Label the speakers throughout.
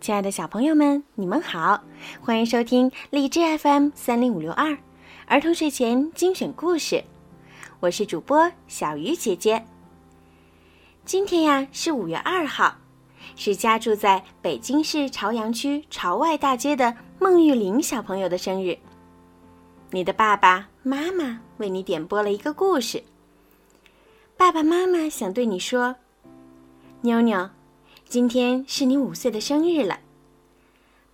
Speaker 1: 亲爱的小朋友们，你们好，欢迎收听荔枝 FM 三零五六二儿童睡前精选故事，我是主播小鱼姐姐。今天呀是五月二号，是家住在北京市朝阳区朝外大街的孟玉玲小朋友的生日。你的爸爸妈妈为你点播了一个故事。爸爸妈妈想对你说，妞妞，今天是你五岁的生日了。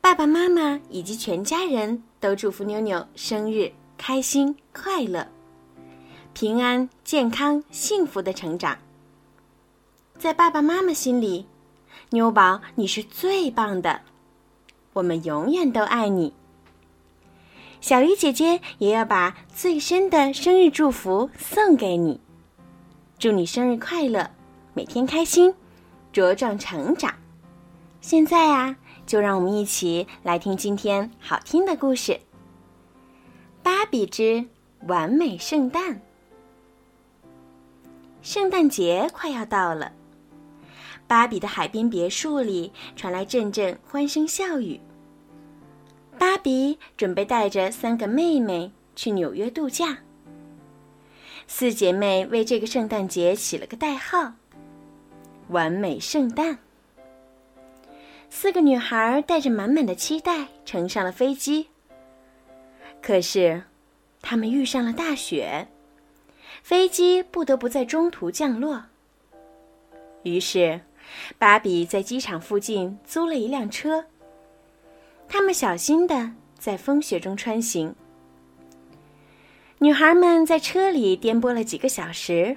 Speaker 1: 爸爸妈妈以及全家人都祝福妞妞生日开心快乐，平安健康幸福的成长。在爸爸妈妈心里，妞宝你是最棒的，我们永远都爱你。小鱼姐姐也要把最深的生日祝福送给你，祝你生日快乐，每天开心，茁壮成长。现在啊，就让我们一起来听今天好听的故事《芭比之完美圣诞》。圣诞节快要到了，芭比的海边别墅里传来阵阵欢声笑语。芭比准备带着三个妹妹去纽约度假。四姐妹为这个圣诞节起了个代号——“完美圣诞”。四个女孩带着满满的期待乘上了飞机。可是，她们遇上了大雪，飞机不得不在中途降落。于是，芭比在机场附近租了一辆车。他们小心的在风雪中穿行。女孩们在车里颠簸了几个小时。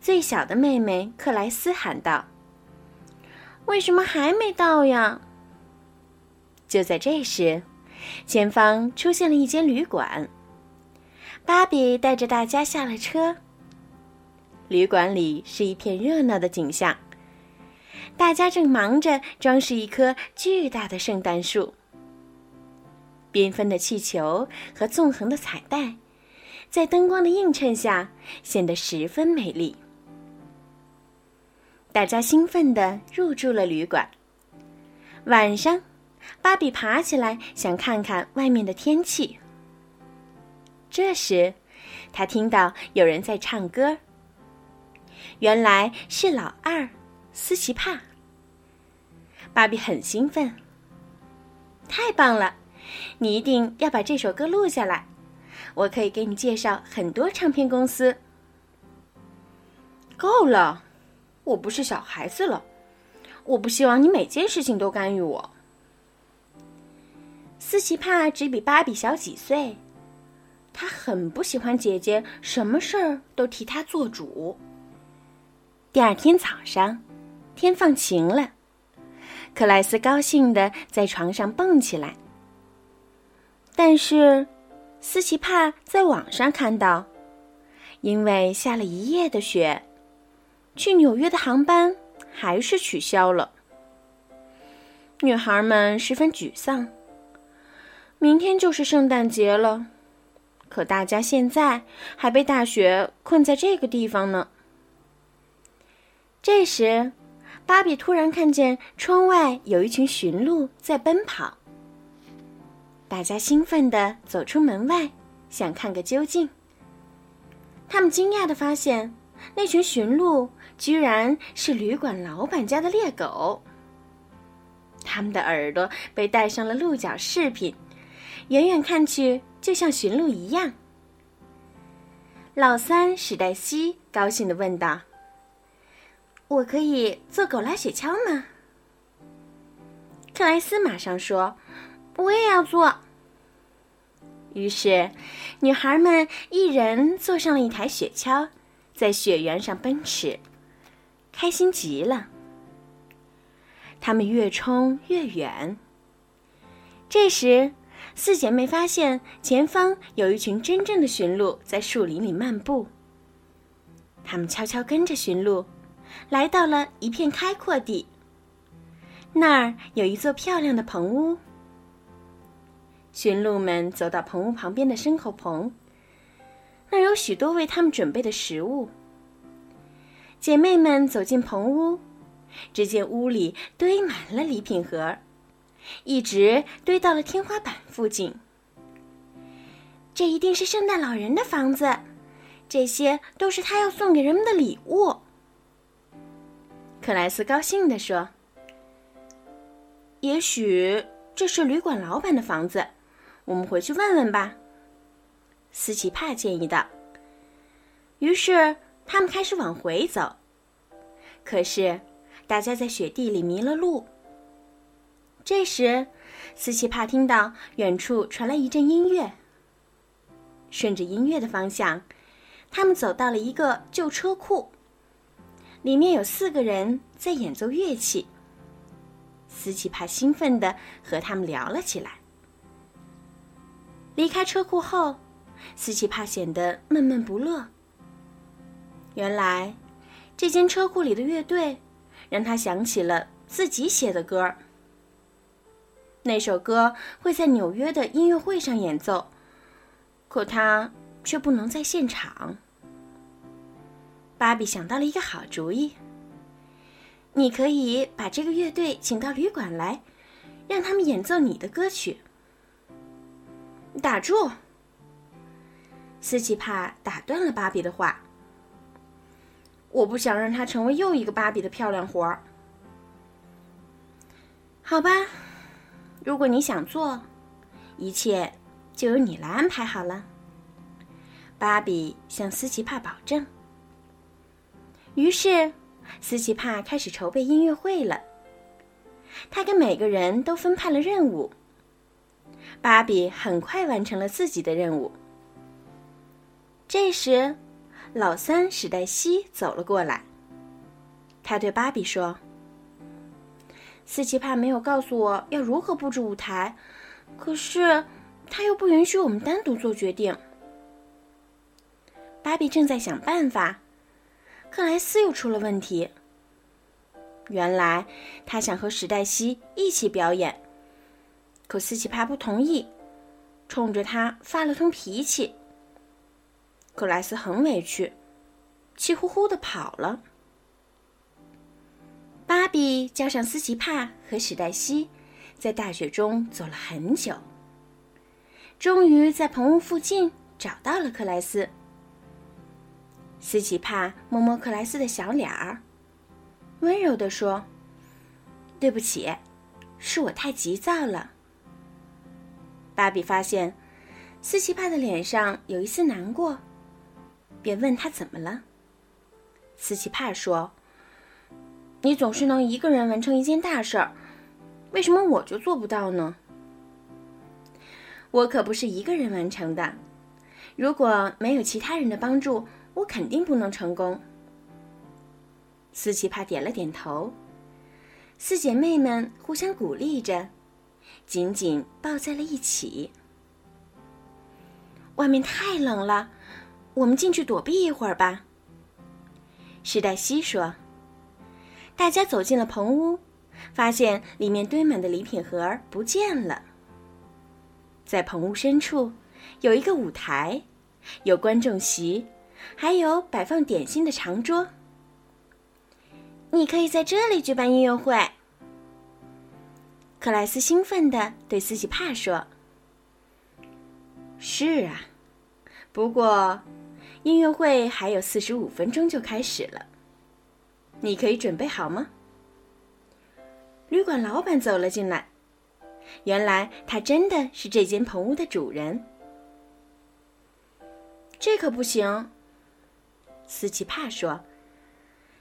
Speaker 1: 最小的妹妹克莱斯喊道：“为什么还没到呀？”就在这时，前方出现了一间旅馆。芭比带着大家下了车。旅馆里是一片热闹的景象。大家正忙着装饰一棵巨大的圣诞树，缤纷的气球和纵横的彩带，在灯光的映衬下显得十分美丽。大家兴奋地入住了旅馆。晚上，芭比爬起来想看看外面的天气。这时，他听到有人在唱歌，原来是老二。斯奇帕，芭比很兴奋。太棒了，你一定要把这首歌录下来，我可以给你介绍很多唱片公司。够了，我不是小孩子了，我不希望你每件事情都干预我。斯奇帕只比芭比小几岁，他很不喜欢姐姐什么事儿都替他做主。第二天早上。天放晴了，克莱斯高兴的在床上蹦起来。但是，斯奇帕在网上看到，因为下了一夜的雪，去纽约的航班还是取消了。女孩们十分沮丧。明天就是圣诞节了，可大家现在还被大雪困在这个地方呢。这时。芭比突然看见窗外有一群驯鹿在奔跑。大家兴奋地走出门外，想看个究竟。他们惊讶地发现，那群驯鹿居然是旅馆老板家的猎狗。他们的耳朵被戴上了鹿角饰品，远远看去就像驯鹿一样。老三史黛西高兴地问道。我可以做狗拉雪橇吗？克莱斯马上说：“我也要做。”于是，女孩们一人坐上了一台雪橇，在雪原上奔驰，开心极了。她们越冲越远。这时，四姐妹发现前方有一群真正的驯鹿在树林里漫步。她们悄悄跟着驯鹿。来到了一片开阔地，那儿有一座漂亮的棚屋。驯鹿们走到棚屋旁边的牲口棚，那儿有许多为他们准备的食物。姐妹们走进棚屋，只见屋里堆满了礼品盒，一直堆到了天花板附近。这一定是圣诞老人的房子，这些都是他要送给人们的礼物。克莱斯高兴地说：“也许这是旅馆老板的房子，我们回去问问吧。”斯奇帕建议道。于是他们开始往回走，可是大家在雪地里迷了路。这时，斯奇帕听到远处传来一阵音乐。顺着音乐的方向，他们走到了一个旧车库，里面有四个人在演奏乐器。斯奇帕兴奋地和他们聊了起来。离开车库后，斯奇帕显得闷闷不乐。原来，这间车库里的乐队让他想起了自己写的歌。那首歌会在纽约的音乐会上演奏。可他却不能在现场。芭比想到了一个好主意：你可以把这个乐队请到旅馆来，让他们演奏你的歌曲。打住！斯奇帕打断了芭比的话。我不想让他成为又一个芭比的漂亮活儿。好吧，如果你想做，一切。就由你来安排好了。芭比向斯奇帕保证。于是，斯奇帕开始筹备音乐会了。他给每个人都分派了任务。芭比很快完成了自己的任务。这时，老三史黛西走了过来。他对芭比说：“斯奇帕没有告诉我要如何布置舞台，可是……”他又不允许我们单独做决定。芭比正在想办法，克莱斯又出了问题。原来他想和史黛西一起表演，可斯奇帕不同意，冲着他发了通脾气。克莱斯很委屈，气呼呼的跑了。芭比叫上斯奇帕和史黛西，在大雪中走了很久。终于在棚屋附近找到了克莱斯。斯奇帕摸摸克莱斯的小脸儿，温柔地说：“对不起，是我太急躁了。”芭比发现斯奇帕的脸上有一丝难过，便问他怎么了。斯奇帕说：“你总是能一个人完成一件大事儿，为什么我就做不到呢？”我可不是一个人完成的，如果没有其他人的帮助，我肯定不能成功。斯奇帕点了点头，四姐妹们互相鼓励着，紧紧抱在了一起。外面太冷了，我们进去躲避一会儿吧。史黛西说。大家走进了棚屋，发现里面堆满的礼品盒不见了。在棚屋深处，有一个舞台，有观众席，还有摆放点心的长桌。你可以在这里举办音乐会。克莱斯兴奋地对斯奇帕说：“是啊，不过音乐会还有四十五分钟就开始了，你可以准备好吗？”旅馆老板走了进来。原来他真的是这间棚屋的主人。这可不行，斯奇帕说。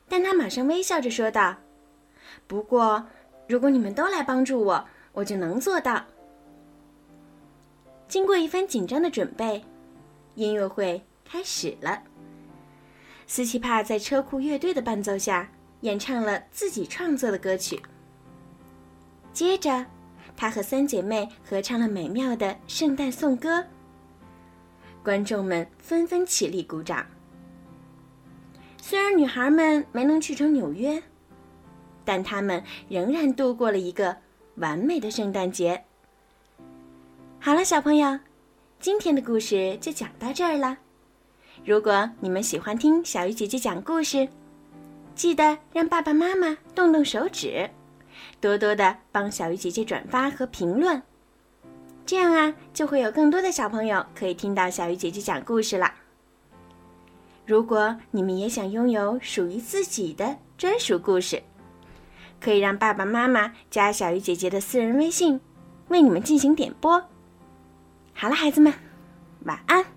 Speaker 1: 但他马上微笑着说道：“不过，如果你们都来帮助我，我就能做到。”经过一番紧张的准备，音乐会开始了。斯奇帕在车库乐队的伴奏下演唱了自己创作的歌曲。接着。她和三姐妹合唱了美妙的圣诞颂歌，观众们纷纷起立鼓掌。虽然女孩们没能去成纽约，但他们仍然度过了一个完美的圣诞节。好了，小朋友，今天的故事就讲到这儿了。如果你们喜欢听小鱼姐姐讲故事，记得让爸爸妈妈动动手指，多多的帮小鱼姐姐转发和评论，这样啊，就会有更多的小朋友可以听到小鱼姐姐讲故事了。如果你们也想拥有属于自己的专属故事，可以让爸爸妈妈加小鱼姐姐的私人微信，为你们进行点播。好了，孩子们，晚安。